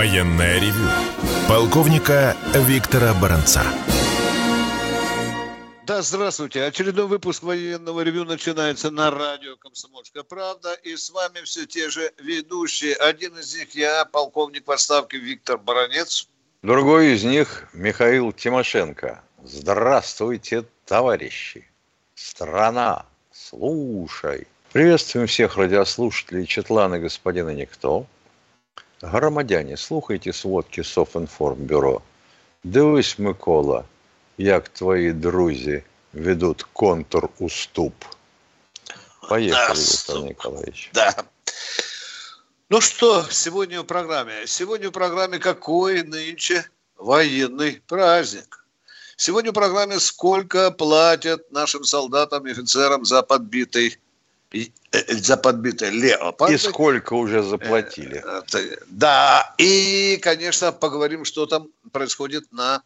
Военное ревю полковника Виктора Баранца. Да, здравствуйте. Очередной выпуск военного ревю начинается на радио «Комсомольская правда». И с вами все те же ведущие. Один из них я, полковник в отставке Виктор Баранец. Другой из них Михаил Тимошенко. Здравствуйте, товарищи. Страна, слушай. Приветствуем всех радиослушателей Четлана господина Никто. Громадяне, слухайте сводки Софінформбюро. Дивись, Микола, як твої друзі ведут контур-уступ. Поехали, Да, Виктор сука. Николаевич. Да. Ну что, сегодня в программе? Сегодня в программе какой нынче военный праздник? Сегодня в программе сколько платят нашим солдатам и офицерам за подбитый и- э, за подбитый леопард. И сколько уже заплатили? Это- Да, и, конечно, поговорим, что там происходит на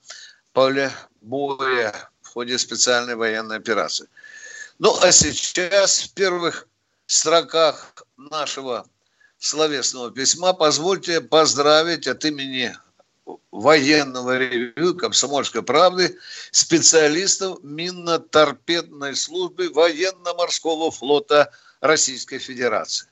поле боя в ходе специальной военной операции. Ну, а сейчас в первых строках нашего словесного письма позвольте поздравить от имени военного ревю «Комсомольской правды» специалистов минно-торпедной службы военно-морского флота Российской Федерации.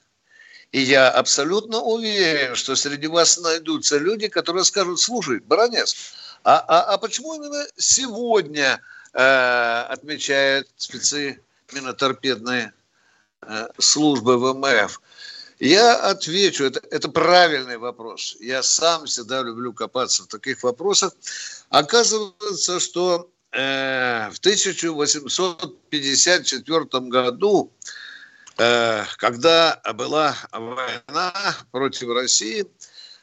И я абсолютно уверен, что среди вас найдутся люди, которые скажут, слушай, Баранец, а, а, а почему именно сегодня э, отмечают спецы миноторпедной э, службы ВМФ? Я отвечу, это, это правильный вопрос. Я сам всегда люблю копаться в таких вопросах. Оказывается, что э, в 1854 году э, когда была война против России,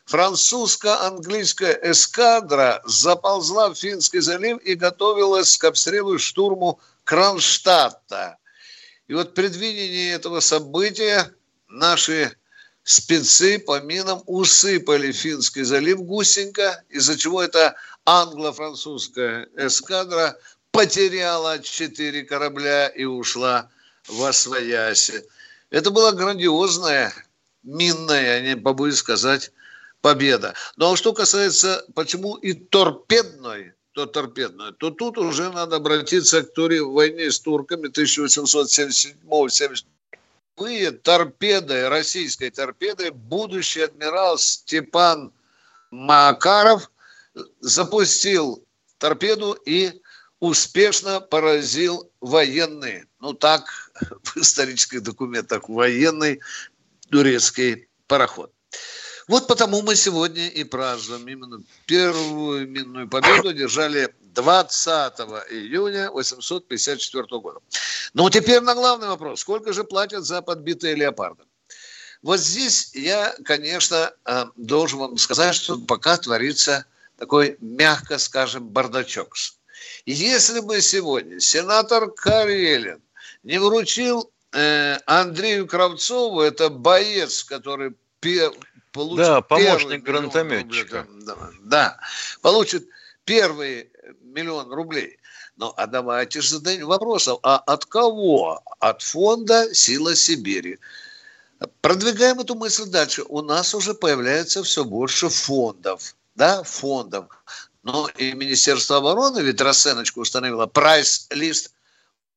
французско-английская эскадра заползла в Финский залив и готовилась к обстрелу и штурму Кронштадта. И вот в предвидении этого события наши спецы по минам усыпали Финский залив гусенько, из-за чего эта англо-французская эскадра потеряла четыре корабля и ушла во свояси. Это была грандиозная, минная, не побоюсь сказать, победа. Ну а что касается, почему и торпедной, то торпедной, то тут уже надо обратиться к туре в войне с турками 1877-70 Впервые торпедой, российской торпедой, будущий адмирал Степан Макаров запустил торпеду и успешно поразил военный, ну так в исторических документах, военный турецкий пароход. Вот потому мы сегодня и празднуем именно первую минную победу держали 20 июня 854 года. Ну, теперь на главный вопрос. Сколько же платят за подбитые леопарды? Вот здесь я, конечно, э, должен вам сказать, что пока творится такой, мягко скажем, бардачок. Если бы сегодня сенатор Карелин не вручил э, Андрею Кравцову, это боец, который пе- получит Да, помощник гранатометчика. рублей, да, да, получит первый миллион рублей. Ну, а давайте же зададим вопросов. А от кого? От фонда «Сила Сибири». Продвигаем эту мысль дальше. У нас уже появляется все больше фондов. Да, фондов. Но и Министерство обороны ведь расценочку установило. Прайс-лист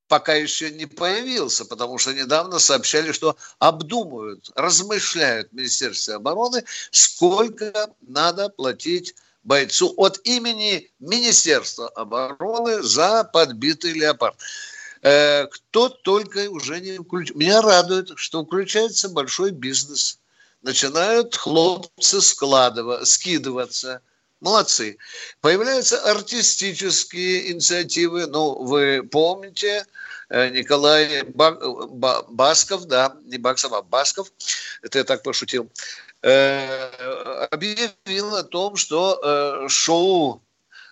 пока еще не появился, потому что недавно сообщали, что обдумывают, размышляют в Министерстве обороны, сколько надо платить бойцу от имени Министерства обороны за подбитый леопард. Э, Кто только уже не включил. Меня радует, что включается большой бизнес. Начинают хлопцы складывать, скидываться. Молодцы. Появляются артистические инициативы. Ну, вы помните, э, Николай Ба- Ба- Басков, да, не Баксов, а Басков, это я так пошутил, объявил о том, что э, шоу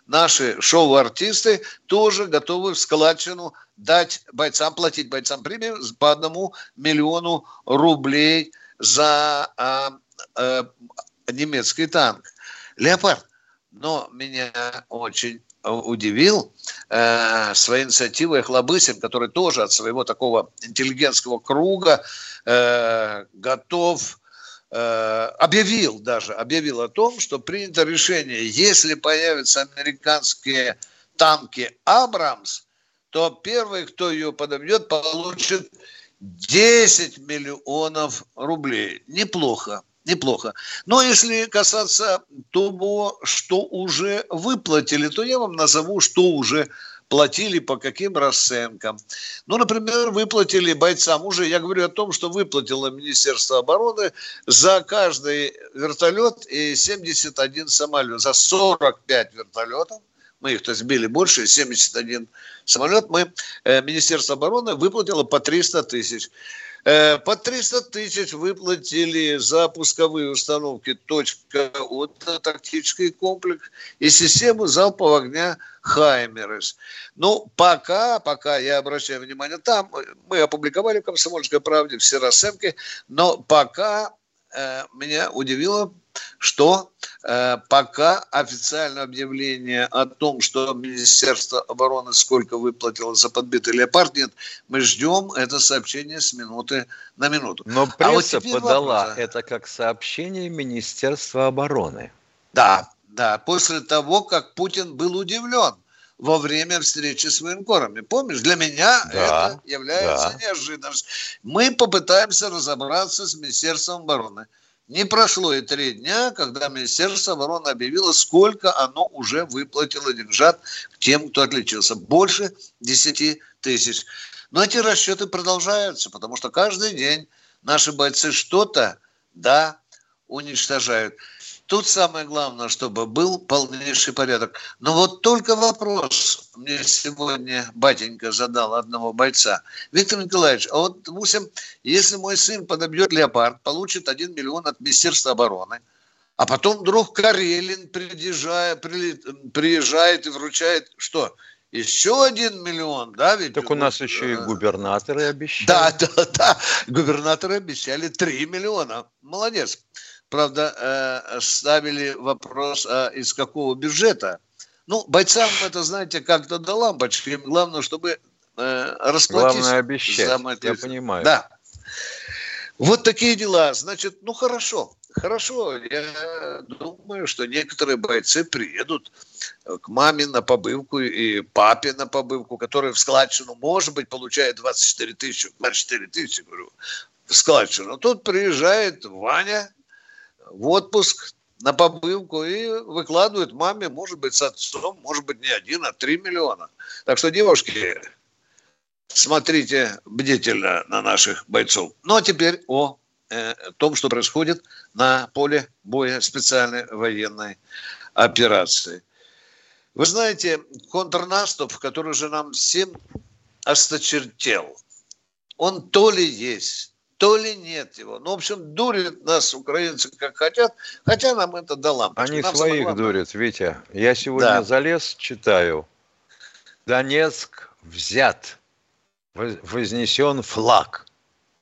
наши шоу-артисты тоже готовы в складчину дать бойцам, платить бойцам премию по одному миллиону рублей за а, а, немецкий танк. Леопард. Но меня очень удивил э, своей инициативой Хлобысин, который тоже от своего такого интеллигентского круга э, готов Э, объявил даже, объявил о том, что принято решение, если появятся американские танки «Абрамс», то первый, кто ее подобьет, получит 10 миллионов рублей. Неплохо, неплохо. Но если касаться того, что уже выплатили, то я вам назову, что уже платили по каким расценкам. Ну, например, выплатили бойцам, уже я говорю о том, что выплатило Министерство обороны за каждый вертолет и 71 самолет, за 45 вертолетов, мы их то сбили больше, 71 самолет, мы, э, Министерство обороны выплатило по 300 тысяч. Э, по 300 тысяч выплатили за пусковые установки «Точка от тактический комплекс и систему залпового огня «Хаймерс». Ну, пока, пока, я обращаю внимание, там мы опубликовали в «Комсомольской правде» все расценки, но пока э, меня удивило, что э, пока официальное объявление о том, что Министерство обороны сколько выплатило за подбитый леопард, нет, мы ждем это сообщение с минуты на минуту. Но пресса а вот подала вопрос. это как сообщение Министерства обороны. Да, да, после того, как Путин был удивлен во время встречи с военкорами. Помнишь, для меня да, это является да. неожиданностью. Мы попытаемся разобраться с Министерством обороны. Не прошло и три дня, когда Министерство обороны объявило, сколько оно уже выплатило деньжат тем, кто отличился. Больше 10 тысяч. Но эти расчеты продолжаются, потому что каждый день наши бойцы что-то, да, уничтожают. Тут самое главное, чтобы был полнейший порядок. Но вот только вопрос мне сегодня батенька задал одного бойца. Виктор Николаевич, а вот, допустим, если мой сын подобьет леопард, получит 1 миллион от Министерства обороны, а потом вдруг Карелин приезжает, приезжает и вручает что? Еще один миллион, да? Ведь так у нас еще и э, губернаторы обещали. Да, да, да. Губернаторы обещали 3 миллиона. Молодец. Правда, э, ставили вопрос, а из какого бюджета. Ну, бойцам это, знаете, как-то до лампочки. Главное, чтобы э, расплатить. Главное обещать, за я понимаю. Да. Вот такие дела. Значит, ну хорошо, хорошо. Я думаю, что некоторые бойцы приедут к маме на побывку и папе на побывку, который в складчину, может быть, получает 24 тысячи, 24 тысячи, говорю, в складчину. Тут приезжает Ваня, в отпуск на побывку и выкладывают маме, может быть, с отцом, может быть, не один, а три миллиона. Так что, девушки, смотрите бдительно на наших бойцов. Ну, а теперь о э, том, что происходит на поле боя специальной военной операции. Вы знаете, контрнаступ, который же нам всем осточертел, он то ли есть, то ли нет его. Ну, в общем, дурят нас украинцы как хотят, хотя нам это до лампочки. Они нам своих главное... дурят, Витя. Я сегодня да. залез, читаю. Донецк взят, вознесен флаг.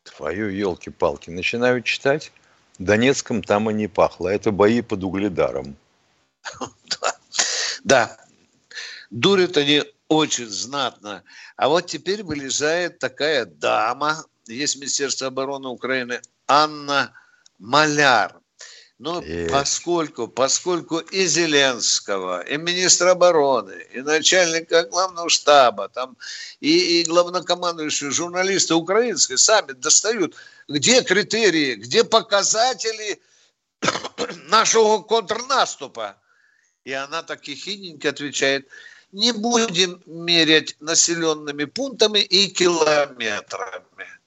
Твою елки-палки. Начинаю читать. Донецком там и не пахло. Это бои под угледаром. Да. Дурят они очень знатно. А вот теперь вылезает такая дама, есть Министерство обороны Украины, Анна Маляр. Но Есть. поскольку, поскольку и Зеленского, и министра обороны, и начальника главного штаба, там, и, и главнокомандующие журналисты украинские сами достают, где критерии, где показатели нашего контрнаступа. И она так хихиненько отвечает, не будем мерять населенными пунктами и километрами.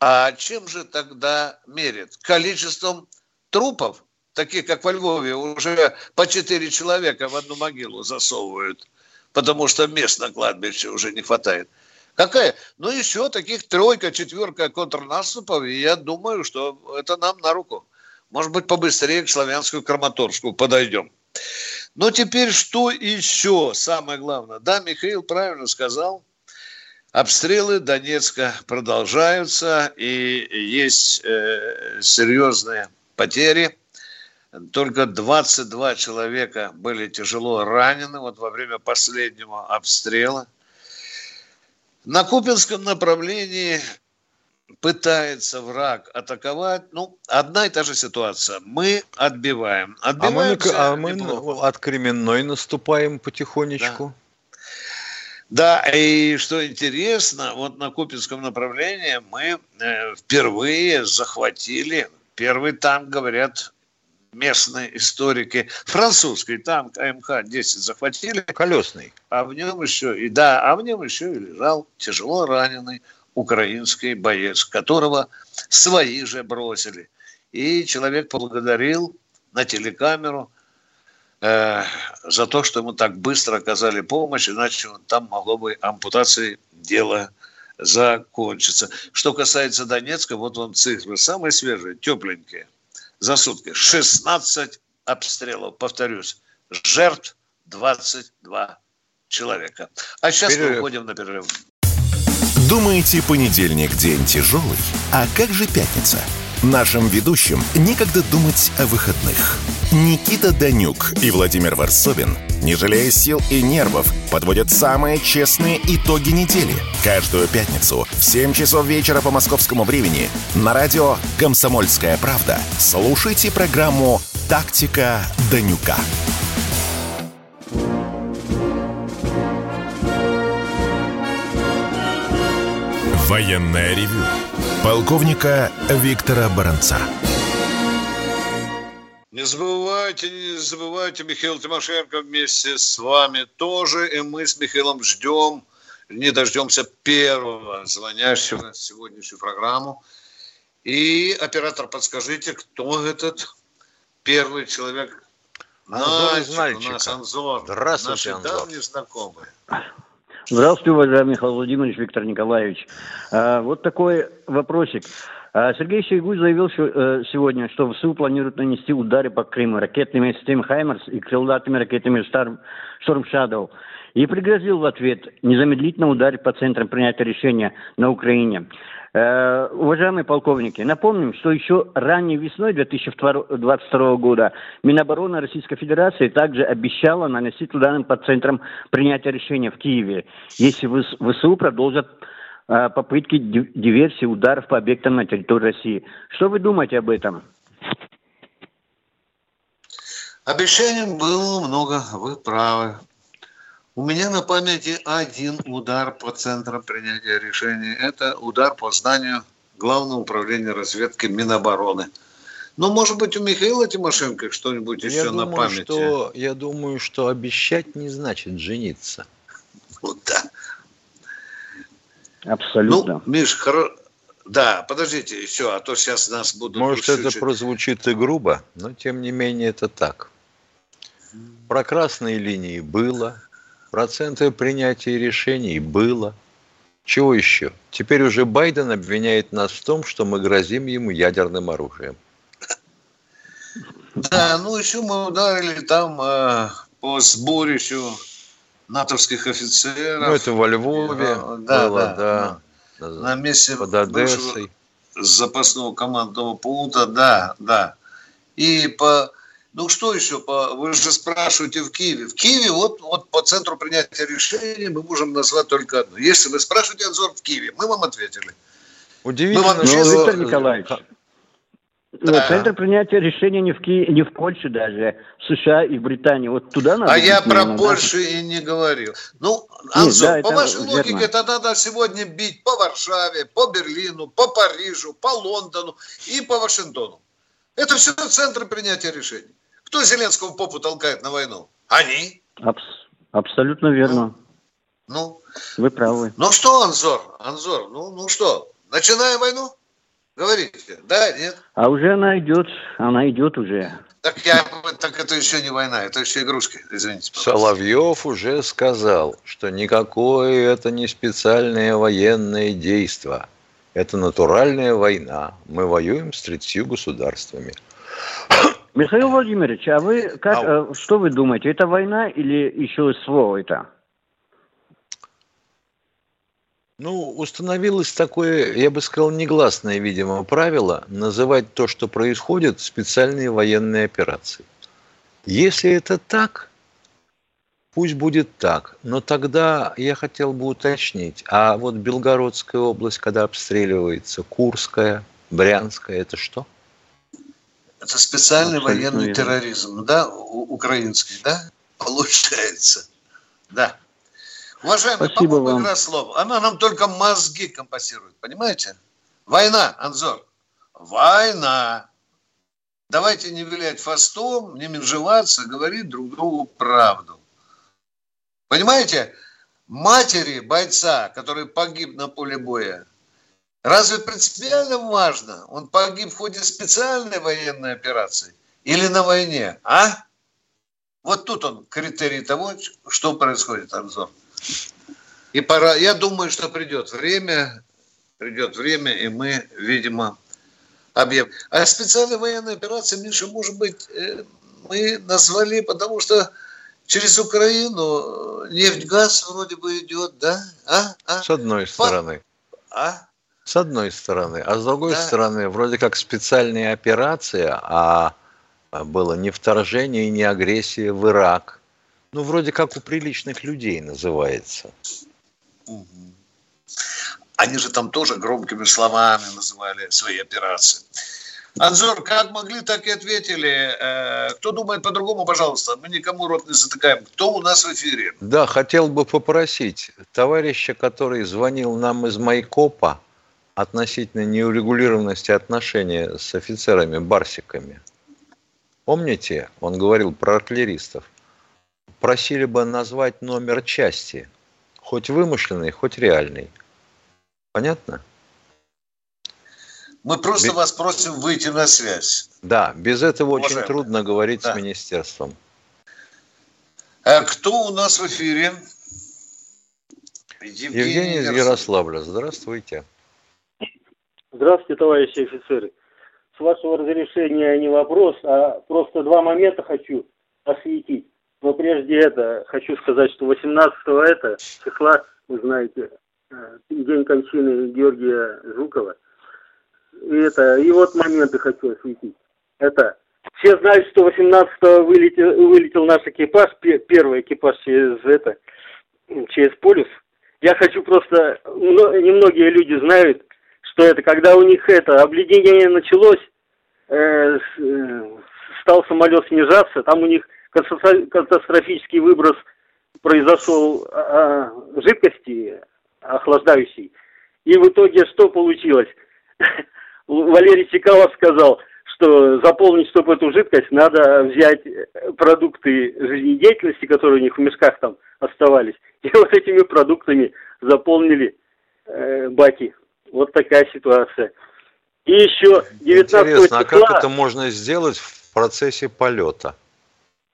А чем же тогда мерят? Количеством трупов, таких как во Львове, уже по четыре человека в одну могилу засовывают, потому что мест на кладбище уже не хватает. Какая? Ну, еще таких тройка, четверка контрнаступов, и я думаю, что это нам на руку. Может быть, побыстрее к Славянскую Краматорску подойдем. Но теперь что еще самое главное? Да, Михаил правильно сказал. Обстрелы Донецка продолжаются, и есть э, серьезные потери. Только 22 человека были тяжело ранены вот во время последнего обстрела. На Купинском направлении пытается враг атаковать, ну, одна и та же ситуация. Мы отбиваем. Отбиваемся а мы, а мы от Кременной наступаем потихонечку. Да. Да, и что интересно, вот на Купинском направлении мы э, впервые захватили первый танк, говорят, местные историки. Французский танк АМХ-10 захватили. Колесный. А в нем еще, и да, а в нем еще и лежал тяжело раненый украинский боец, которого свои же бросили. И человек поблагодарил на телекамеру э, за то, что ему так быстро оказали помощь, иначе там могло бы ампутацией дело закончиться. Что касается Донецка, вот он цифры самые свежие, тепленькие. За сутки 16 обстрелов, повторюсь, жертв 22 человека. А сейчас перерыв. мы уходим на перерыв. Думаете, понедельник день тяжелый? А как же пятница? Нашим ведущим некогда думать о выходных. Никита Данюк и Владимир Варсобин, не жалея сил и нервов, подводят самые честные итоги недели. Каждую пятницу в 7 часов вечера по московскому времени на радио «Комсомольская правда» слушайте программу «Тактика Данюка». Военное ревю полковника Виктора Баранца. Не забывайте, не забывайте, Михаил Тимошенко вместе с вами тоже. И мы с Михаилом ждем, не дождемся первого звонящего сегодняшнюю программу. И, оператор, подскажите, кто этот первый человек? Анзор из Нальчика. У нас Анзор. Здравствуйте, Наши Анзор. давние знакомые. Здравствуйте, уважаемый Михаил Владимирович, Виктор Николаевич. А, вот такой вопросик. А, Сергей Шойгу заявил э, сегодня, что ВСУ планирует нанести удары по Крыму ракетными системами «Хаймерс» и крылатыми ракетами «Шторм Шадоу». И пригрозил в ответ незамедлительно ударить по центрам принятия решения на Украине. Э, уважаемые полковники, напомним, что еще ранней весной 2022 года Минобороны Российской Федерации также обещала наносить удары по центрам принятия решения в Киеве, если ВСУ продолжат э, попытки диверсии ударов по объектам на территории России. Что вы думаете об этом? Обещаний было много, вы правы. У меня на памяти один удар по центрам принятия решений. Это удар по зданию Главного управления разведки Минобороны. Ну, может быть, у Михаила Тимошенко что-нибудь я еще думаю, на памяти? Что, я думаю, что обещать не значит жениться. Вот да. Абсолютно. Ну, Миш, хоро... да, подождите еще, а то сейчас нас будут... Может, ушучить. это прозвучит и грубо, но тем не менее это так. Про красные линии было, Проценты принятия решений было. Чего еще? Теперь уже Байден обвиняет нас в том, что мы грозим ему ядерным оружием. Да, ну еще мы ударили там э, по сборищу натовских офицеров. Ну, это во Львове да, было, да. да. На, на месте под Одессой. запасного командного пункта, да, да. И по ну что еще? Вы же спрашиваете в Киеве. В Киеве вот, вот по центру принятия решений мы можем назвать только одно. Если вы спрашиваете Анзор в Киеве, мы вам ответили. Удивительно. Мы вам. Ну, Виктор Николаевич, да. Центр принятия решений не в, Ки... не в Польше даже, в США и в Британии. Вот туда надо. А я про надо. Польшу и не говорил. Ну, Анзор, Нет, да, по вашей верно. логике, это надо сегодня бить по Варшаве, по Берлину, по Парижу, по Лондону и по Вашингтону. Это все центры принятия решений. Кто Зеленского попу толкает на войну? Они. Абс- абсолютно верно. Ну, ну. Вы правы. Ну что, Анзор, Анзор, ну, ну что, начинаем войну? Говорите, да, нет? А уже она идет, она идет уже. Так, я, так это еще не война, это еще игрушки, извините. Пожалуйста. Соловьев уже сказал, что никакое это не специальное военное действие. Это натуральная война. Мы воюем с 30 государствами. Михаил Владимирович, а вы как, а... что вы думаете, это война или еще СВО это? Ну, установилось такое, я бы сказал, негласное, видимо, правило называть то, что происходит, специальные военные операции. Если это так, пусть будет так. Но тогда я хотел бы уточнить, а вот Белгородская область, когда обстреливается, Курская, Брянская, это что? Это специальный Абсолютно военный верно. терроризм, да, украинский, да, получается, да. Уважаемый, Спасибо вам. игра слов. Она нам только мозги компасирует, понимаете? Война, Анзор. Война. Давайте не вилять фастом, не менжеваться, говорить друг другу правду. Понимаете? Матери бойца, который погиб на поле боя, разве принципиально важно, он погиб в ходе специальной военной операции или на войне, а? Вот тут он критерий того, что происходит, Анзор. И пора, я думаю, что придет время, придет время, и мы, видимо, объявим. А специальная военная операция, Миша, может быть, э, мы назвали, потому что через Украину нефть, газ вроде бы идет, да? А? А? С одной стороны. А? С одной стороны. А с другой да. стороны, вроде как специальная операция, а было не вторжение и не агрессия в Ирак. Ну, вроде как у приличных людей называется. Они же там тоже громкими словами называли свои операции. Анзор, как могли, так и ответили. Э, кто думает по-другому, пожалуйста, мы никому рот не затыкаем. Кто у нас в эфире? Да, хотел бы попросить товарища, который звонил нам из Майкопа относительно неурегулированности отношений с офицерами-барсиками. Помните, он говорил про артиллеристов просили бы назвать номер части, хоть вымышленный, хоть реальный. Понятно? Мы просто без... вас просим выйти на связь. Да, без этого Уважаемые. очень трудно говорить да. с министерством. А кто у нас в эфире? Евгений, Евгений из Ярославля. Здравствуйте. Здравствуйте, товарищи офицеры. С вашего разрешения не вопрос, а просто два момента хочу осветить. Но прежде это, хочу сказать, что 18 это числа, вы знаете, э, день кончины Георгия Жукова. И это, и вот моменты хочу осветить. Это, все знают, что 18-го вылетел, вылетел наш экипаж, первый экипаж через это, через полюс. Я хочу просто, немногие люди знают, что это, когда у них это обледенение началось, э, э, стал самолет снижаться, там у них катастрофический выброс произошел а, жидкости охлаждающей. И в итоге что получилось? Валерий Чекалов сказал, что заполнить, чтобы эту жидкость, надо взять продукты жизнедеятельности, которые у них в мешках там оставались, и вот этими продуктами заполнили э, баки. Вот такая ситуация. И еще 19 Интересно, числа... а как это можно сделать в процессе полета?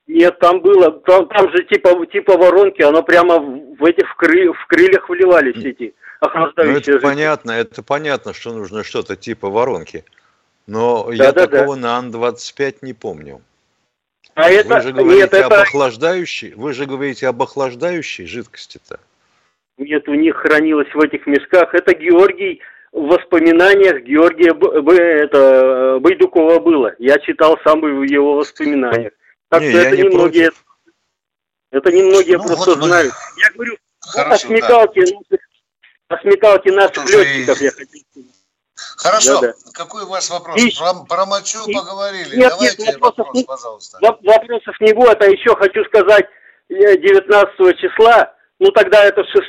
Нет, там было, там, там же типа, типа воронки, оно прямо в этих в, кры, в крыльях вливались эти охлаждающие. Ну, это жидкости. понятно, это понятно, что нужно что-то типа воронки. Но да, я да, такого да. на Ан-25 не помню. А вы это, же говорите нет, об это... охлаждающей, вы же говорите об охлаждающей жидкости-то. Нет, у них хранилось в этих мешках. Это Георгий в воспоминаниях Георгия Б, это, Байдукова было. Я читал сам в его воспоминаниях. Так не, что это не немногие, против. это немногие ну, просто вот знают. Мы... Я говорю, Хорошо, о смекалке да. наших, о смекалке наших летчиков я хотел Хорошо. Да, да. Какой у вас вопрос? И... Про, про мочу и... поговорили. Нет, Давайте нет, вопросов, вопрос, не... пожалуйста. Вопросов не будет. А еще хочу сказать, 19 э, числа, ну тогда это 6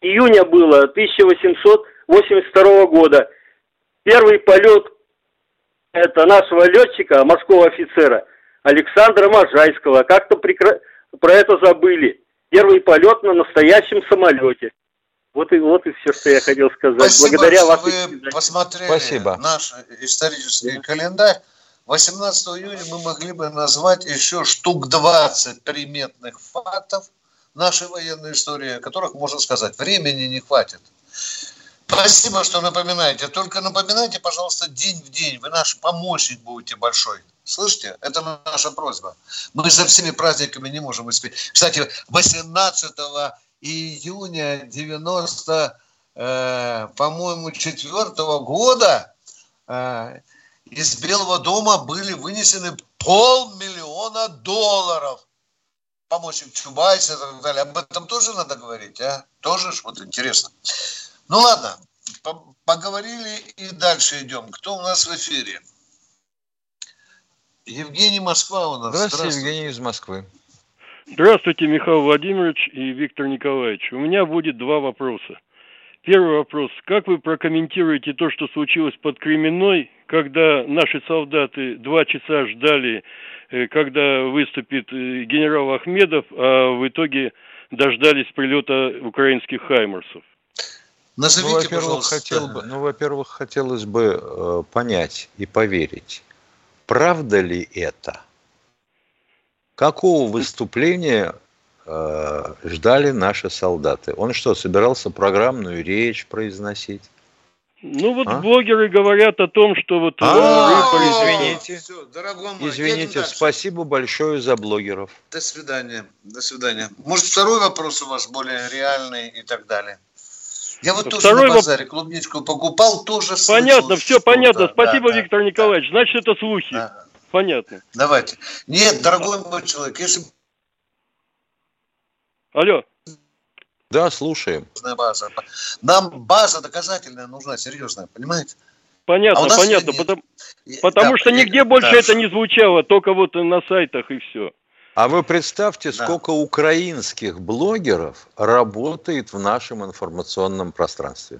июня было, 1882 года. Первый полет это нашего летчика, морского офицера – Александра Можайского. Как-то прекра... про это забыли. Первый полет на настоящем самолете. Вот и, вот и все, что я хотел сказать. Спасибо, Благодаря что вы посмотрели Спасибо. наш исторический календарь. 18 июня мы могли бы назвать еще штук 20 приметных фактов нашей военной истории, о которых можно сказать. Времени не хватит. Спасибо, что напоминаете. Только напоминайте, пожалуйста, день в день. Вы наш помощник будете большой. Слышите? Это наша просьба. Мы за всеми праздниками не можем успеть. Кстати, 18 июня 90, э, по-моему, 4 года э, из Белого дома были вынесены полмиллиона долларов. Помощник Чубайса и так далее. Об этом тоже надо говорить, а? Тоже ж вот интересно. Ну ладно, поговорили и дальше идем. Кто у нас в эфире? Евгений Москва у нас. Здравствуйте, Здравствуйте. Евгений из Москвы. Здравствуйте, Михаил Владимирович и Виктор Николаевич. У меня будет два вопроса. Первый вопрос. Как вы прокомментируете то, что случилось под Кременной, когда наши солдаты два часа ждали, когда выступит э, генерал Ахмедов, а в итоге дождались прилета украинских хаймерсов? Назовите, ну, во-первых, хотел бы, ну, во-первых, хотелось бы э, понять и поверить, правда ли это? Какого выступления э, ждали наши солдаты? Он что, собирался программную речь произносить? Ну вот а? блогеры говорят о том, что вот... А, извините, извините, спасибо большое за блогеров. До свидания, до свидания. Может второй вопрос у вас более реальный и так далее? Я вот тоже Второй на базаре воп... клубничку покупал, тоже Понятно, все понятно. Спасибо, да, Виктор да, Николаевич. Да. Значит, это слухи. Да. Понятно. Давайте. Нет, дорогой мой человек, если... Алло. Да, слушаем. База. Нам база доказательная нужна, серьезная, понимаете? Понятно, а понятно. Потому, потому да, что нигде больше да. это не звучало, только вот на сайтах и все. А вы представьте, да. сколько украинских блогеров работает в нашем информационном пространстве.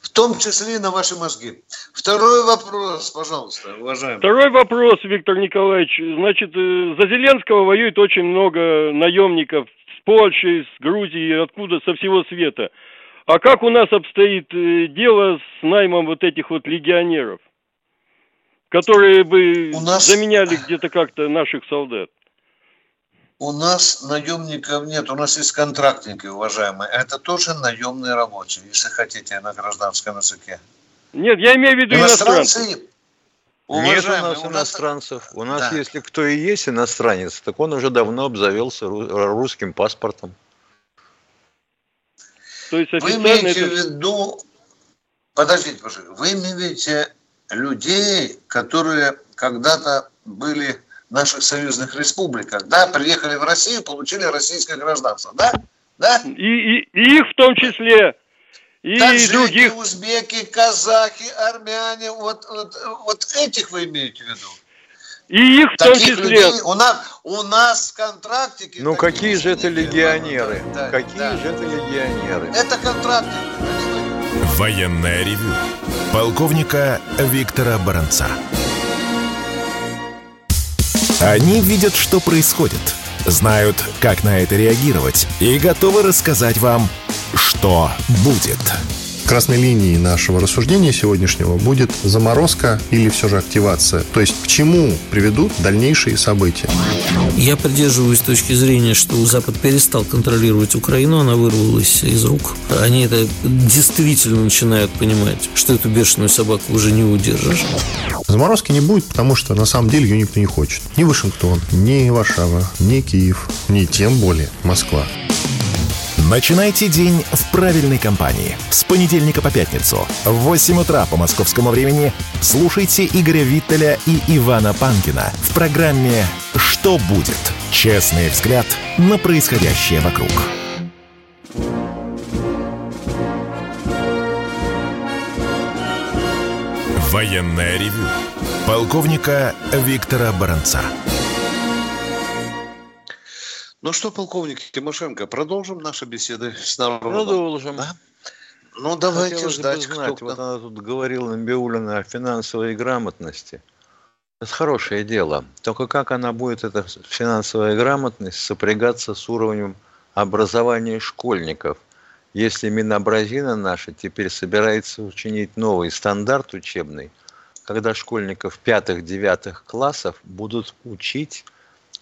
В том числе и на ваши мозги. Второй вопрос, пожалуйста, уважаемый. Второй вопрос, Виктор Николаевич. Значит, э, за Зеленского воюет очень много наемников Польши, с Грузии, откуда, со всего света. А как у нас обстоит э, дело с наймом вот этих вот легионеров, которые бы у нас... заменяли где-то как-то наших солдат? У нас наемников нет, у нас есть контрактники, уважаемые. Это тоже наемные рабочие, если хотите, на гражданском языке. Нет, я имею в виду иностранцы. иностранцы. Нет у нас у иностранцев. У нас, да. если кто и есть иностранец, так он уже давно обзавелся русским паспортом. То есть Вы имеете это... в виду... Подождите, пожалуйста. Вы имеете людей, которые когда-то были наших союзных республиках, да, приехали в Россию, получили российское гражданство, да? Да? И, и, и их в том числе, и Таджики, других. узбеки, казахи, армяне, вот, вот, вот этих вы имеете в виду? И их в том числе. Людей у нас, у нас в контрактике... Ну какие же это легионеры? Да, какие да. же это легионеры? Это контрактники. Военная ревю. Полковника Виктора Баранца. Они видят, что происходит, знают, как на это реагировать и готовы рассказать вам, что будет. Красной линией нашего рассуждения сегодняшнего будет заморозка или все же активация. То есть к чему приведут дальнейшие события. Я придерживаюсь точки зрения, что Запад перестал контролировать Украину, она вырвалась из рук. Они это действительно начинают понимать, что эту бешеную собаку уже не удержишь. Заморозки не будет, потому что на самом деле ее никто не хочет. Ни Вашингтон, ни Варшава, ни Киев, ни тем более Москва. Начинайте день в правильной компании. С понедельника по пятницу в 8 утра по московскому времени слушайте Игоря Виттеля и Ивана Панкина в программе «Что будет?» Честный взгляд на происходящее вокруг. Военная ревю. Полковника Виктора Баранца. Ну что, полковник Тимошенко, продолжим наши беседы с народом? Продолжим. Да? Ну, давайте Хотелось ждать. Бы знать, кто вот она тут говорила Набиулина о финансовой грамотности. Это хорошее дело. Только как она будет, эта финансовая грамотность, сопрягаться с уровнем образования школьников, если Минобразина наша теперь собирается учинить новый стандарт учебный, когда школьников пятых-девятых классов будут учить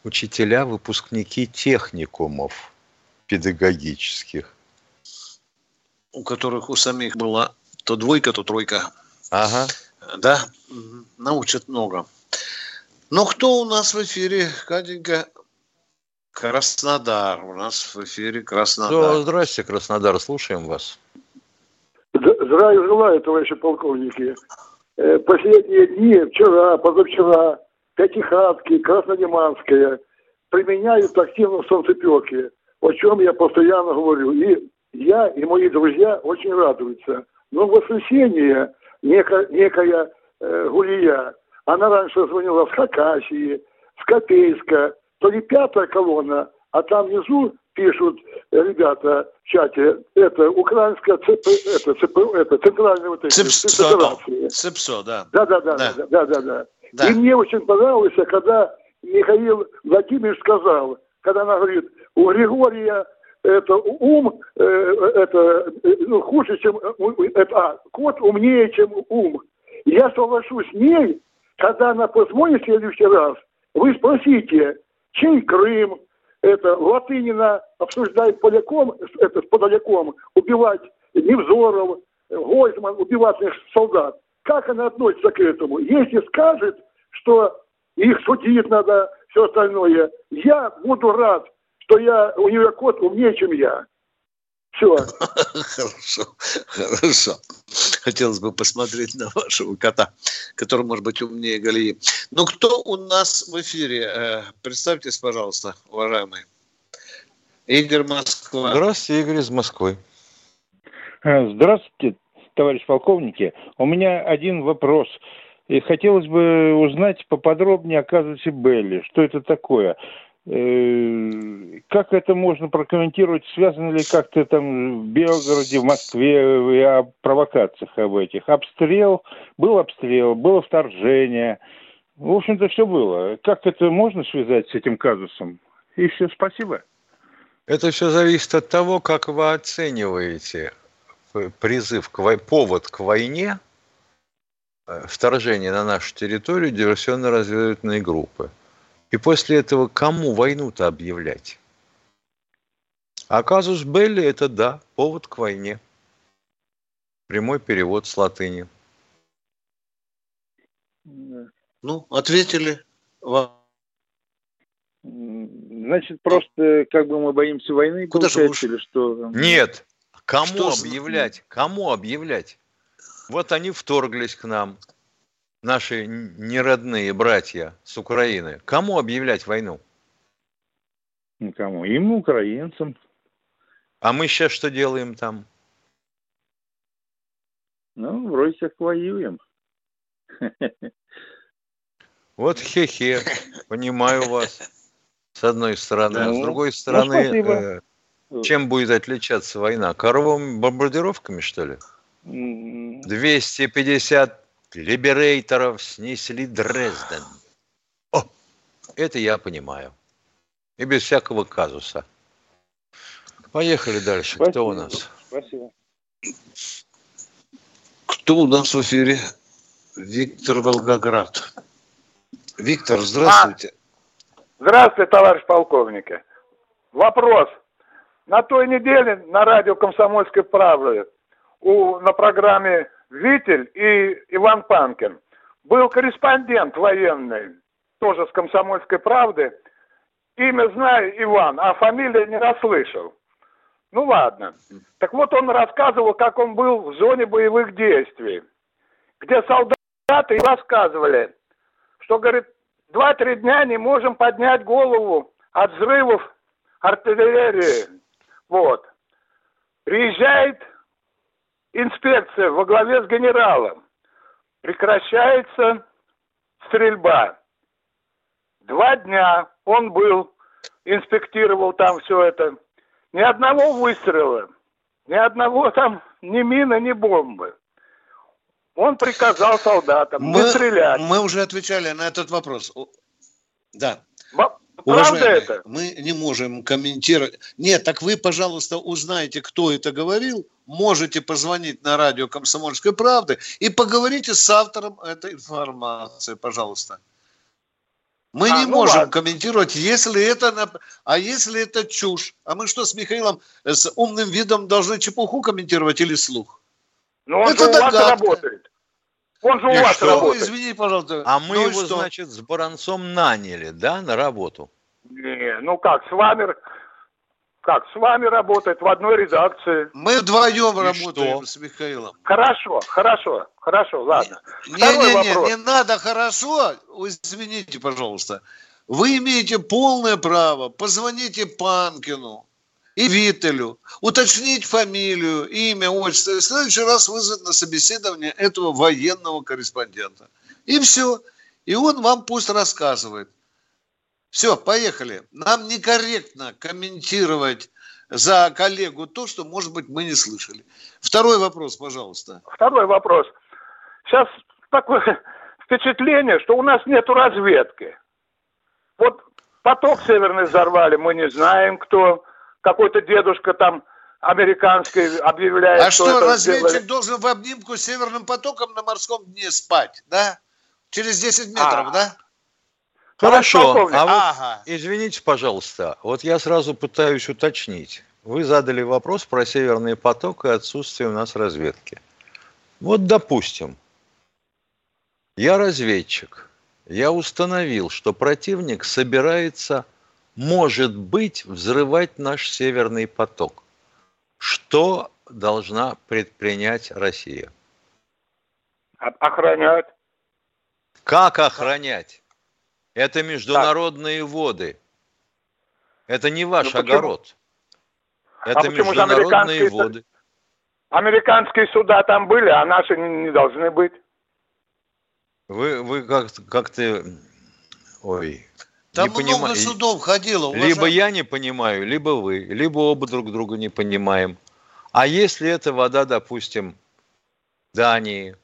учителя, выпускники техникумов педагогических. У которых у самих была То двойка, то тройка. Ага. Да, научат много. Ну, кто у нас в эфире, Катенька? Краснодар. У нас в эфире Краснодар. Да, здрасте, Краснодар, слушаем вас. Здравия желаю, товарищи полковники. Э, последние дни, вчера, позавчера, Пятихатки, Краснодеманская применяют активно в солнцепеке, о чем я постоянно говорю. И я и мои друзья очень радуются. Но в воскресенье некая, некая э, Гулия, она раньше звонила с Хакасии, с Копейска, то ли пятая колонна, а там внизу пишут ребята в чате, это украинская ЦП, это, ЦП, это центральная вот эти ЦИПСО, да. Да, да, да, да, да, да, да. Да. И мне очень понравилось, когда Михаил Владимирович сказал, когда она говорит, у Григория это ум, э, это ну, хуже, чем это, а, кот умнее, чем ум. Я соглашусь с ней, когда она позвонит в следующий раз, вы спросите, чей Крым, это Латынина обсуждает поляком, это с подоляком, убивать Невзоров, Гользман, убивать наших солдат. Как она относится к этому? Если скажет, что их судить надо, все остальное, я буду рад, что я, у нее кот умнее, чем я. Все. Хорошо, хорошо. Хотелось бы посмотреть на вашего кота, который может быть умнее Галии. Ну, кто у нас в эфире? Э, представьтесь, пожалуйста, уважаемый. Игорь Москва. Здравствуйте, Игорь из Москвы. Э, здравствуйте, товарищ полковники. У меня один вопрос. И хотелось бы узнать поподробнее о казусе Белли. Что это такое? Э, как это можно прокомментировать? Связано ли как-то там в Белгороде, в Москве о провокациях об этих? Обстрел, был обстрел, было вторжение. В общем-то, все было. Как это можно связать с этим казусом? И все, спасибо. Это все зависит от того, как вы оцениваете призыв, к вой... повод к войне, э, вторжение на нашу территорию диверсионно-разведывательной группы. И после этого кому войну-то объявлять? А казус Белли – это да, повод к войне. Прямой перевод с латыни. Ну, ответили вам. Значит, просто как бы мы боимся войны, Куда же или что? Нет. Кому что объявлять? Кому объявлять? Вот они вторглись к нам наши неродные братья с Украины, кому объявлять войну? Никому. Им, украинцам. А мы сейчас что делаем там? Ну, вроде как воюем. Вот хе-хе, понимаю вас. С одной стороны. Ну, с другой стороны, ну, э, чем будет отличаться война? Коровыми бомбардировками, что ли? 250 либерейторов снесли Дрезден. О, это я понимаю. И без всякого казуса. Поехали дальше. Спасибо. Кто у нас? Спасибо. Кто у нас в эфире? Виктор Волгоград. Виктор, здравствуйте. А, здравствуйте, товарищ полковник. Вопрос. На той неделе на радио «Комсомольской правды» у, на программе Витель и Иван Панкин. Был корреспондент военный, тоже с «Комсомольской правды». Имя знаю Иван, а фамилию не расслышал. Ну ладно. Так вот он рассказывал, как он был в зоне боевых действий, где солдаты рассказывали, что, говорит, два-три дня не можем поднять голову от взрывов артиллерии. Вот. Приезжает инспекция во главе с генералом. Прекращается стрельба. Два дня он был, инспектировал там все это. Ни одного выстрела, ни одного там ни мина, ни бомбы. Он приказал солдатам мы, не стрелять. Мы уже отвечали на этот вопрос. Да. Правда это? Мы не можем комментировать. Нет, так вы, пожалуйста, узнаете, кто это говорил. Можете позвонить на радио «Комсомольской правды» и поговорите с автором этой информации, пожалуйста. Мы а, не ну можем ладно. комментировать, если это, а если это чушь. А мы что с Михаилом с умным видом должны чепуху комментировать или слух? Он Это у вас работает. Он же И у вас что? работает. Извини, пожалуйста. А мы ну его, что? значит, с Баранцом наняли, да, на работу? Не, ну как, с вами как, с вами работает в одной редакции. Мы вдвоем И работаем что? с Михаилом. Хорошо, хорошо, хорошо, ладно. Не-не-не, не, не надо хорошо, извините, пожалуйста. Вы имеете полное право, позвоните Панкину и Виттелю, уточнить фамилию, имя, отчество, и в следующий раз вызвать на собеседование этого военного корреспондента. И все. И он вам пусть рассказывает. Все, поехали. Нам некорректно комментировать за коллегу то, что, может быть, мы не слышали. Второй вопрос, пожалуйста. Второй вопрос. Сейчас такое впечатление, что у нас нет разведки. Вот поток северный взорвали, мы не знаем, кто. Какой-то дедушка там американский объявляет, А что, что разведчик сделали. должен в обнимку с северным потоком на морском дне спать, да? Через 10 метров, а. да? Хорошо. А вот, ага. извините, пожалуйста, вот я сразу пытаюсь уточнить. Вы задали вопрос про Северный поток и отсутствие у нас разведки. Вот, допустим, я разведчик. Я установил, что противник собирается, может быть, взрывать наш Северный поток. Что должна предпринять Россия? Охранять. Как охранять? Это международные так. воды. Это не ваш ну, огород. Это а международные воды. Американские суда там были, а наши не, не должны быть. Вы, вы как, как ты... Ой, там не много поним... судов ходило. Уважаемый. Либо я не понимаю, либо вы, либо оба друг друга не понимаем. А если это вода, допустим, Дании,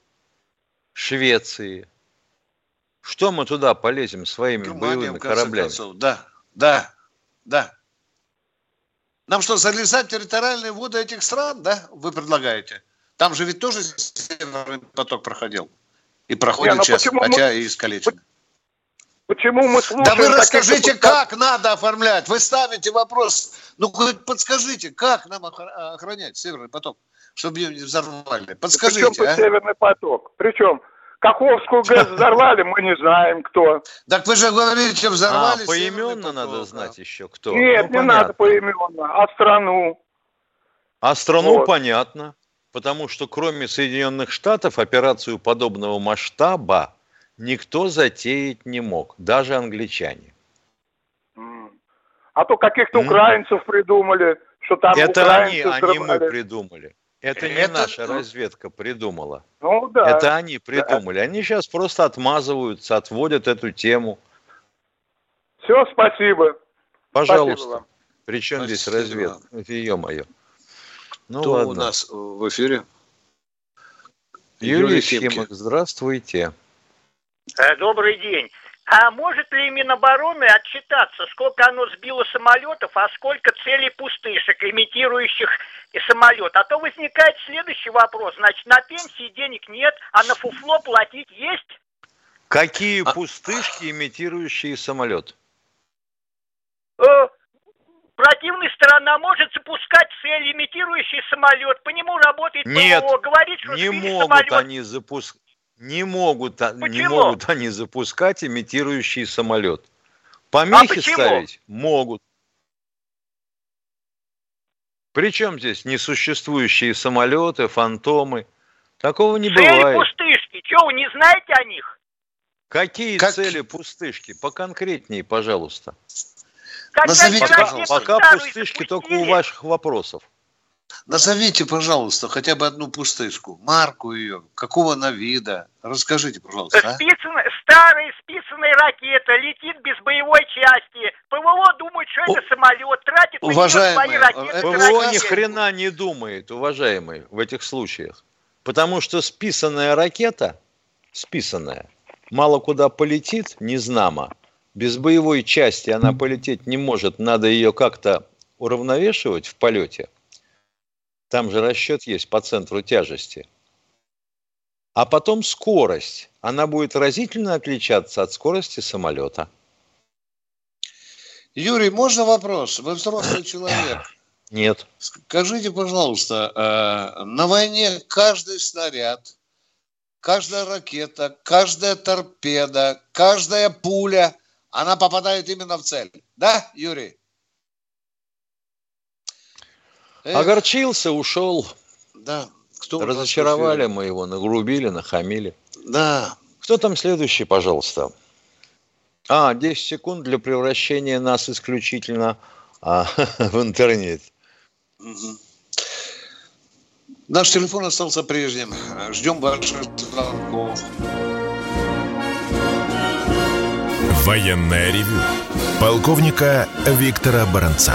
Швеции, что мы туда полезем своими Германия, боевыми кораблями? Концов. Да, да, да. Нам что, залезать в территориальные воды этих стран, да, вы предлагаете? Там же ведь тоже Северный поток проходил. И проходит Не, ну сейчас, хотя и искалечен. Почему мы слушаем... Да вы расскажите, как надо оформлять. Вы ставите вопрос. Ну, подскажите, как нам охранять Северный поток, чтобы ее не взорвали? Подскажите, Причем а? Северный поток? Причем Каховскую ГЭС взорвали, мы не знаем, кто. Так вы же говорите, взорвали. А, поименно надо знать еще, кто. Нет, ну, не надо поименно, а страну. А страну вот. понятно, потому что кроме Соединенных Штатов операцию подобного масштаба никто затеять не мог, даже англичане. А то каких-то украинцев придумали, что там Это они, они мы придумали. Это не это... наша разведка придумала. Ну да. Это они придумали. Да. Они сейчас просто отмазываются, отводят эту тему. Все, спасибо. Пожалуйста. Причем спасибо. здесь разведка? Ё-моё. Ну Кто ладно. у нас в эфире? Юрий, Юрий Химок, здравствуйте. Э, добрый день. А может ли Минобороны отчитаться, сколько оно сбило самолетов, а сколько целей пустышек, имитирующих самолет? А то возникает следующий вопрос. Значит, на пенсии денег нет, а на фуфло платить есть? Какие а... пустышки, имитирующие самолет? Э, противная сторона может запускать цель, имитирующий самолет. По нему работает Нет, ПВО. Говорит, что не могут самолет. они запускать не могут, почему? не могут они запускать имитирующий самолет. Помехи а ставить могут. Причем здесь несуществующие самолеты, фантомы? Такого не цели бывает. пустышки. Что, вы не знаете о них? Какие как... цели пустышки? Поконкретнее, пожалуйста. Назовите, пожалуйста. Пока пустышки запустили. только у ваших вопросов. Назовите, пожалуйста, хотя бы одну пустышку, марку ее, какого она вида. Расскажите, пожалуйста. А? Старая списанная ракета летит без боевой части. ПВО думает, что это самолет, тратит уважаемые, на свои ракеты. ПВО ракеты. ни хрена не думает, уважаемый, в этих случаях. Потому что списанная ракета, списанная, мало куда полетит, не знамо. Без боевой части она полететь не может, надо ее как-то уравновешивать в полете – там же расчет есть по центру тяжести. А потом скорость. Она будет разительно отличаться от скорости самолета. Юрий, можно вопрос? Вы взрослый человек. Нет. Скажите, пожалуйста, э, на войне каждый снаряд, каждая ракета, каждая торпеда, каждая пуля, она попадает именно в цель. Да, Юрий? Эх. Огорчился, ушел. Да. Кто Разочаровали мы его, нагрубили, нахамили. Да. Кто там следующий, пожалуйста? А, 10 секунд для превращения нас исключительно а, в интернет. Угу. Наш телефон остался прежним. Ждем ваших звонков. Военная ревю. Полковника Виктора Баранца.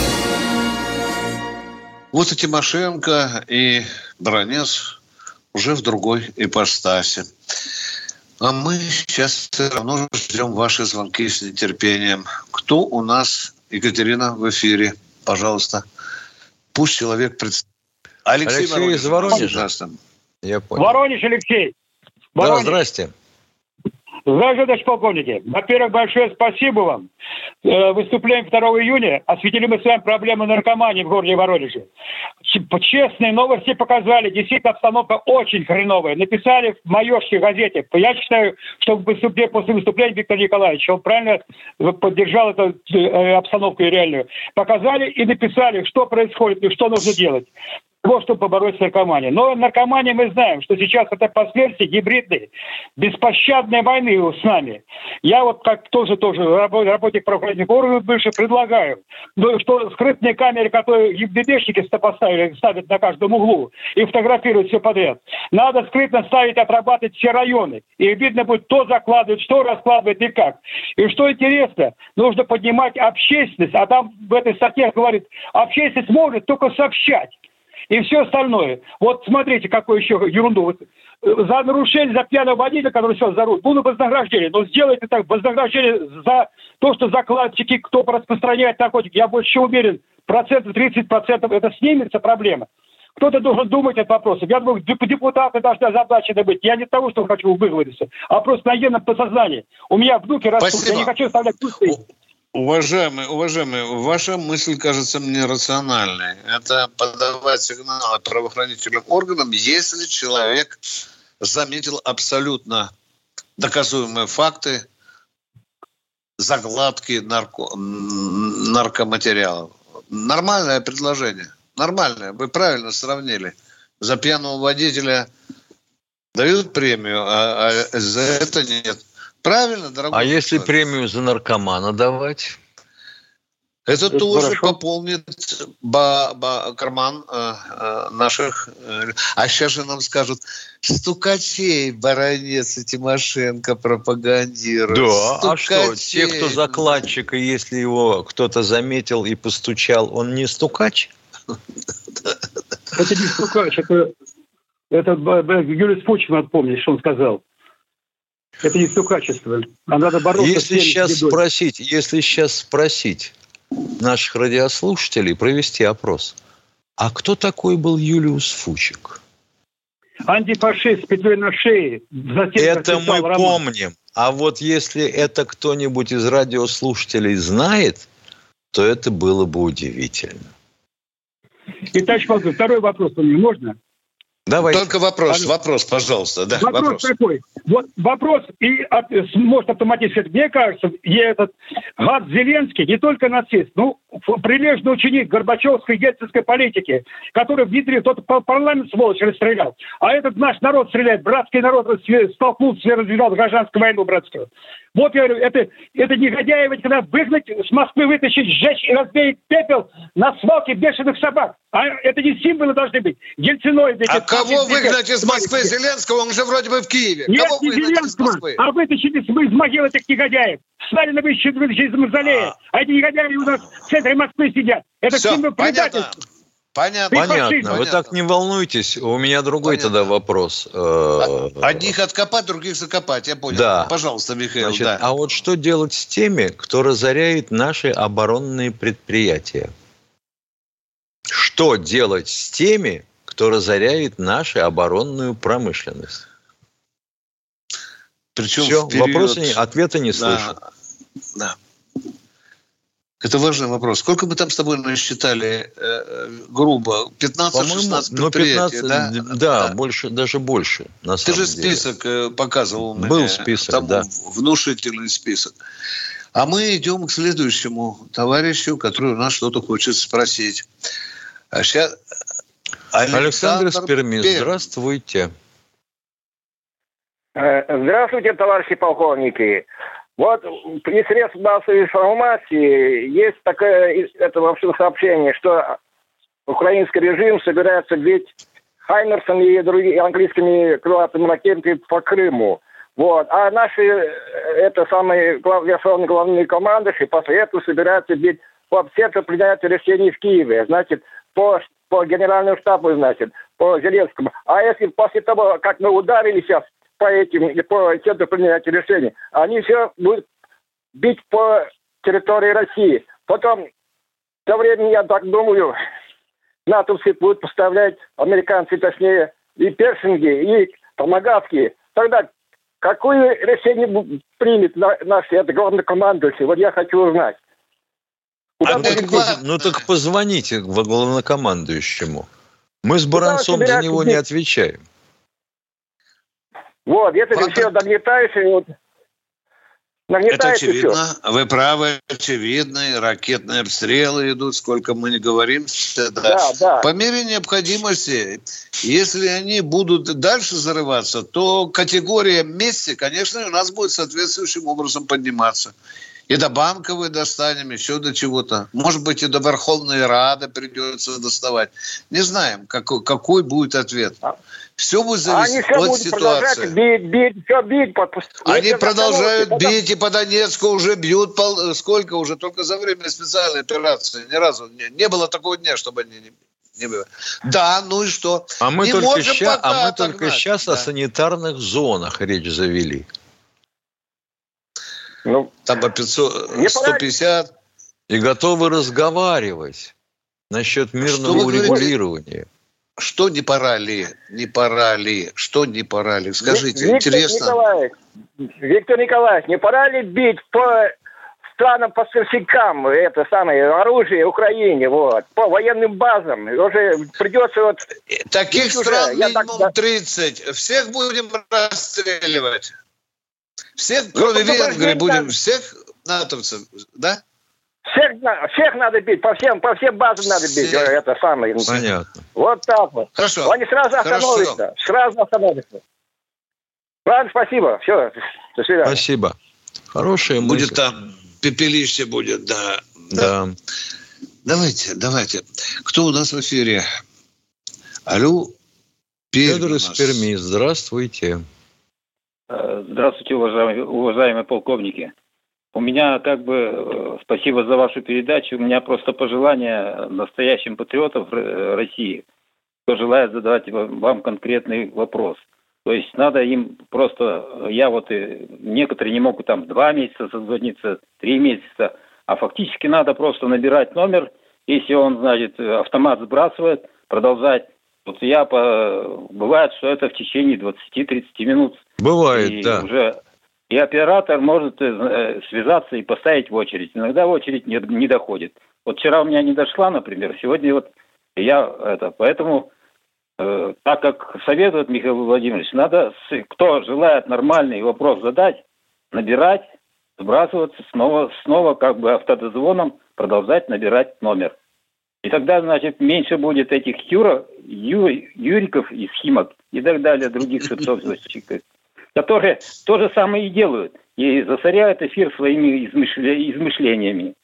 Вот и Тимошенко, и Бронец уже в другой ипостаси. А мы сейчас все равно ждем ваши звонки с нетерпением. Кто у нас, Екатерина, в эфире? Пожалуйста. Пусть человек представит. Алексей, Алексей Воронеж. из Воронежа. Я понял. Воронеж, Алексей. Воронеж. Да, здрасте. Здравствуйте, товарищ полковники. Во-первых, большое спасибо вам. Э, выступление 2 июня осветили мы с вами проблему наркомании в городе Воронеже. Честные новости показали, действительно обстановка очень хреновая. Написали в майорской газете. Я считаю, что после выступления Виктора Николаевича он правильно поддержал эту э, обстановку реальную. Показали и написали, что происходит и что нужно делать того, чтобы побороть с наркоманией. Но наркомания мы знаем, что сейчас это последствия гибридной, беспощадной войны с нами. Я вот как тоже, тоже работник правоохранительных органов больше предлагаю, ну, что скрытные камеры, которые ГИБДДшники поставили, ставят на каждом углу и фотографируют все подряд, надо скрытно ставить, отрабатывать все районы. И видно будет, кто закладывает, что раскладывает и как. И что интересно, нужно поднимать общественность, а там в этой статье говорит, общественность может только сообщать и все остальное. Вот смотрите, какую еще ерунду. Э, за нарушение, за пьяного водителя, который сейчас за руль, было вознаграждение. Но сделайте так, вознаграждение за то, что закладчики, кто распространяет наркотики, я больше уверен, процентов 30% это снимется проблема. Кто-то должен думать этот вопрос. Я думаю, депутаты должны озадачены быть. Я не того, что хочу выговориться, а просто на генном подсознании. У меня внуки растут, Спасибо. я не хочу оставлять пустые. Уважаемый, уважаемый, ваша мысль кажется мне рациональной. Это подавать сигналы правоохранительным органам, если человек заметил абсолютно доказуемые факты закладки нарко... наркоматериалов. Нормальное предложение. Нормальное. Вы правильно сравнили. За пьяного водителя дают премию, а, а за это нет. Правильно, дорогой. А если премию за наркомана давать? Это, Это тоже хорошо. пополнит ба, ба, карман э, э, наших. Э, а сейчас же нам скажут, стукачей Баранец и Тимошенко пропагандируют. Да, стукачей. а что, те, кто закладчик, и если его кто-то заметил и постучал, он не стукач? Это не стукач, это, это Юрий Спучин, надо помнить, что он сказал. Это не стукачество. А надо бороться если с сейчас бедой. спросить, Если сейчас спросить наших радиослушателей, провести опрос, а кто такой был Юлиус Фучик? Антифашист с петлей на шее. Затем, это мы роман. помним. А вот если это кто-нибудь из радиослушателей знает, то это было бы удивительно. Итак, второй вопрос у меня можно? Давай. Только вопрос, а, вопрос, пожалуйста. Да, вопрос, вопрос такой. Вот вопрос, и от, может автоматически, мне кажется, этот гад Зеленский не только нацист, ну, прилежный ученик Горбачевской ельцинской политики, который в Дмитрии тот парламент сволочь расстрелял. А этот наш народ стреляет, братский народ столкнулся, развивал гражданскую войну братскую. Вот я говорю, это, это негодяи, ведь когда выгнать, с Москвы вытащить, сжечь и развеять пепел на свалке бешеных собак. А это не символы должны быть. Ельциной. А кого выгнать из Москвы? Зеленского? Он же вроде бы в Киеве. Нет, кого не Зеленского, а вытащить из, из могил этих негодяев. Сталина вытащить, вытащить из мавзолея. А. а эти негодяи у нас центре Москвы сидят. Это Все, символ понятно. Понятно. Понятно. Вы так не волнуйтесь. У меня другой Понятно. тогда вопрос. Э, одних откопать, других закопать. Я понял. Да. Пожалуйста, Михаил. Значит, да. А вот что делать с теми, кто разоряет наши оборонные предприятия? Что делать с теми, кто разоряет нашу оборонную промышленность? Причем Все, период... вопроса, ответа не слышу. Да. да. Это важный вопрос. Сколько мы там с тобой насчитали э, грубо? 15-16 ну, предприятий, 15, да? да? Да, больше, даже больше. На Ты же список деле. Э, показывал мне. Был список, там да. Внушительный список. А мы идем к следующему товарищу, который у нас что-то хочет спросить. А сейчас... Александр, Александр Перми, Пермь. здравствуйте. Э, здравствуйте, товарищи полковники. Вот при средствах массовой информации есть такое это вообще сообщение, что украинский режим собирается бить Хаймерсом и другими английскими крылатыми ракетами по Крыму. Вот. А наши, э, это самые глав, верховные главные командующие после этого собираются бить по центру принятия решений в Киеве. Значит, по, по генеральному штабу, значит, по Зеленскому. А если после того, как мы ударили сейчас по этим, по центру принятия решений, они все будут бить по территории России. Потом, со временем, я так думаю, натовцы будут поставлять, американцы точнее, и першинги, и томагавки. Тогда какое решение примет наш это главнокомандующий? Вот я хочу узнать. А ну, так, ну так позвоните главнокомандующему. Мы с Баранцом за него не отвечаем. Вот, это Факт... все нагнетающее. Вот, это очевидно. Все. Вы правы, очевидно. Ракетные обстрелы идут, сколько мы не говорим. Да. Да, да. По мере необходимости, если они будут дальше зарываться, то категория мести, конечно, у нас будет соответствующим образом подниматься. И до банковой достанем, еще до чего-то. Может быть, и до Верховной Рады придется доставать. Не знаем, какой, какой будет ответ. Все будет зависеть Они от ситуации. Бить, бить, все бить. Они продолжают бить, и по Донецку уже бьют пол... сколько уже, только за время специальной операции. Ни разу не, не было такого дня, чтобы они не не было. Да, ну и что? А мы не только, ща, а мы только сейчас да. о санитарных зонах речь завели. Ну, Там по 500, 150. И готовы разговаривать насчет мирного урегулирования. Что не пора ли? Не пора ли? Что не пора ли? Скажите, Виктор интересно. Николаевич, Виктор Николаевич, не пора ли бить по странам поставщикам это самое оружие Украине, вот, по военным базам. Уже придется вот... Таких стран уже. минимум так... 30. Всех будем расстреливать. Всех, ну, кроме Венгрии, будем всех натовцев, да? Всех, всех надо бить, по всем, по всем базам надо бить. Всех. Это самое. Понятно. Вот так вот. Хорошо. Они сразу остановятся. Хорошо. Сразу остановятся. Ладно, спасибо. Все, до свидания. Спасибо. Хорошая мысль. Будет там, пепелище будет, да. Да. да. Давайте, давайте. Кто у нас в эфире? Алло, Пермь Федор из Перми, здравствуйте. Э, здравствуйте, уважаемые, уважаемые полковники. У меня как бы, э, спасибо за вашу передачу, у меня просто пожелание настоящим патриотам э, России, кто желает задавать вам конкретный вопрос. То есть надо им просто, я вот, и некоторые не могут там два месяца созвониться, три месяца, а фактически надо просто набирать номер, если он, значит, автомат сбрасывает, продолжать. Вот я, по... бывает, что это в течение 20-30 минут. Бывает, и да. Уже и оператор может э, связаться и поставить в очередь. Иногда в очередь не, не доходит. Вот вчера у меня не дошла, например, сегодня вот я это, поэтому э, так как советует Михаил Владимирович, надо, кто желает нормальный вопрос задать, набирать, сбрасываться, снова, снова как бы автодозвоном продолжать набирать номер. И тогда, значит, меньше будет этих Юра, Ю, Юриков и Схимок и так далее, других шипцов, которые то же самое и делают, и засоряют эфир своими измышлениями.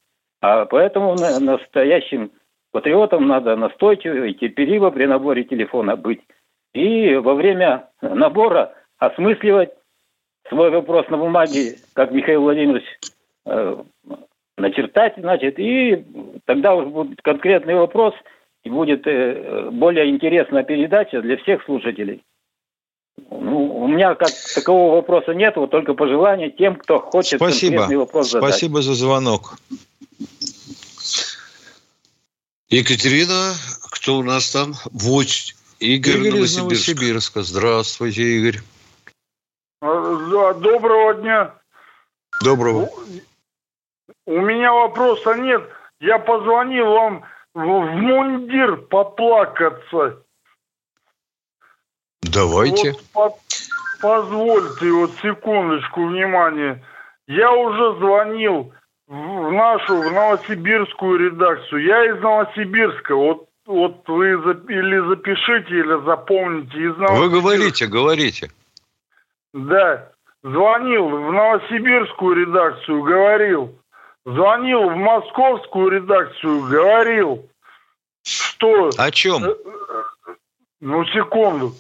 А поэтому настоящим патриотам надо настойчиво и терпеливо при наборе телефона быть. И во время набора осмысливать свой вопрос на бумаге, как Михаил Владимирович, э, начертать, значит, и Тогда уже будет конкретный вопрос, и будет э, более интересная передача для всех слушателей. Ну, у меня как такового вопроса нет, вот только пожелания тем, кто хочет Спасибо. конкретный вопрос задать. Спасибо за звонок. Екатерина, кто у нас там? Вот Игорь, Игорь Новосибирск. из Новосибирска. Здравствуйте, Игорь. А, Доброго дня. Доброго. У меня вопроса нет. Я позвонил вам в, мундир поплакаться. Давайте. Вот по- позвольте вот секундочку внимания. Я уже звонил в нашу, в новосибирскую редакцию. Я из Новосибирска. Вот, вот вы или запишите, или запомните. Из Вы говорите, говорите. Да, звонил в новосибирскую редакцию, говорил. Звонил в московскую редакцию, говорил, что... О чем? Ну, секунду.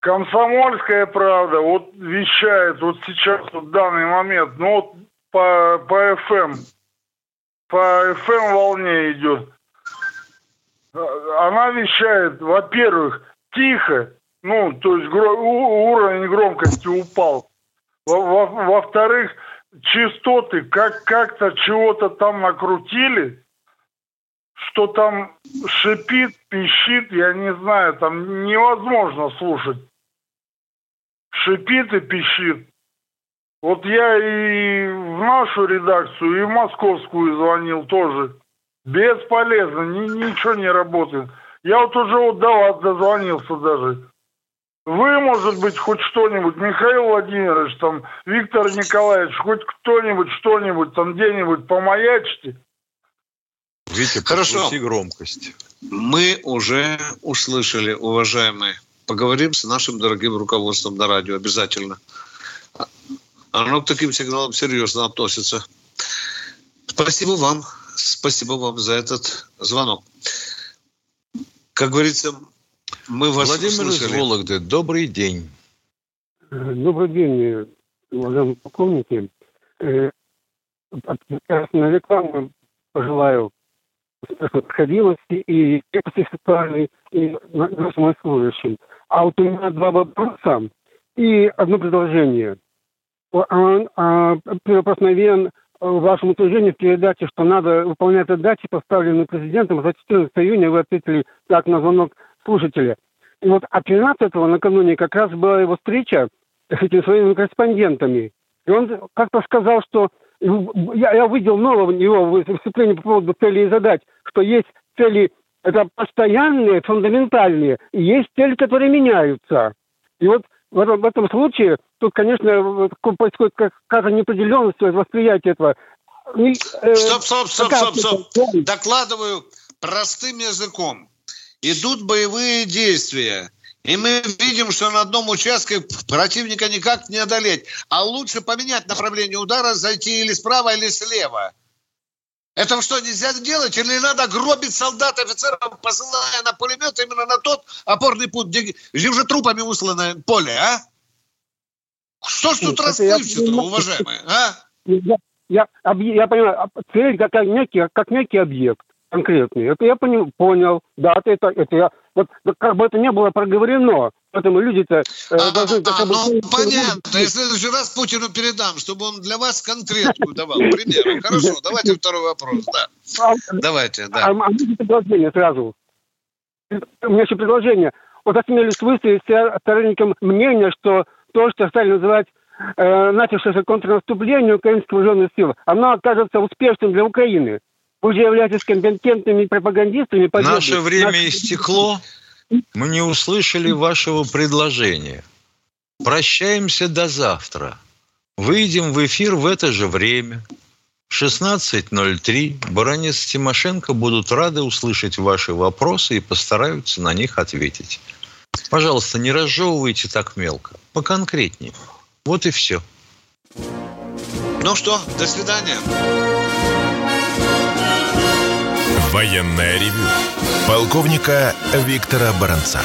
Комсомольская правда вот вещает вот сейчас, вот в данный момент, ну вот по, по FM, по FM волне идет. Она вещает, во-первых, тихо, ну, то есть гро- уровень громкости упал. Во- во- Во-вторых, частоты как- как-то чего-то там накрутили, что там шипит, пищит, я не знаю, там невозможно слушать. Шипит и пищит. Вот я и в нашу редакцию, и в московскую звонил тоже. Бесполезно, ни- ничего не работает. Я вот уже вот до вас дозвонился даже. Вы, может быть, хоть что-нибудь, Михаил Владимирович, там, Виктор Николаевич, хоть кто-нибудь, что-нибудь, там где-нибудь помаячьте. Витя, Хорошо. громкость. Мы уже услышали, уважаемые. Поговорим с нашим дорогим руководством на радио обязательно. Оно к таким сигналам серьезно относится. Спасибо вам. Спасибо вам за этот звонок. Как говорится, мы вас Владимир из услышали. Вологды, добрый день. Добрый день, уважаемые полковники. Э, от- Прекрасной рекламы пожелаю справедливости и крепости сексуальной и на- нашим служащим. А вот у меня два вопроса и одно предложение. А- а, Первый вопрос, наверное, в вашем утверждении в передаче, что надо выполнять задачи, поставленные президентом. За 14 июня вы ответили так на звонок слушателя. И вот а 13-го накануне как раз была его встреча с этими своими корреспондентами. И он как-то сказал, что я, я видел нового его выступление по поводу целей и задач, что есть цели это постоянные, фундаментальные, и есть цели, которые меняются. И вот в этом, в этом случае тут, конечно, происходит как- какая-то неопределенность восприятия этого. И, э, Стоп, стоп, стоп, стоп, стоп. Докладываю простым языком. Идут боевые действия. И мы видим, что на одном участке противника никак не одолеть. А лучше поменять направление удара, зайти или справа, или слева. Это что, нельзя делать? Или надо гробить солдат, офицеров, посылая на пулемет именно на тот опорный пункт, где, где уже трупами услано поле, а? Что ж тут расплывчато, уважаемые, а? Я, я, я понимаю, а цель как некий, как некий объект конкретный. Это я пони- понял. Да, это, это, это я... Вот как бы это не было проговорено, поэтому люди-то э, должны... как бы- Ну, понятно. Я в следующий раз Путину передам, чтобы он для вас конкретную давал примеры. Хорошо, давайте второй вопрос. Да. Давайте, А, да. а предложение сразу? У меня еще предложение. Вот осмелюсь высказать сторонникам мнения, что то, что стали называть э, начавшееся контрнаступление украинских вооруженных сил, оно окажется успешным для Украины. Вы же являетесь компетентными пропагандистами. победы. Наше время Наш- истекло. Мы не услышали вашего предложения. Прощаемся до завтра. Выйдем в эфир в это же время. 16.03. Баранец и Тимошенко будут рады услышать ваши вопросы и постараются на них ответить. Пожалуйста, не разжевывайте так мелко. Поконкретнее. Вот и все. Ну что, до свидания. Военное ревю полковника Виктора Баранца.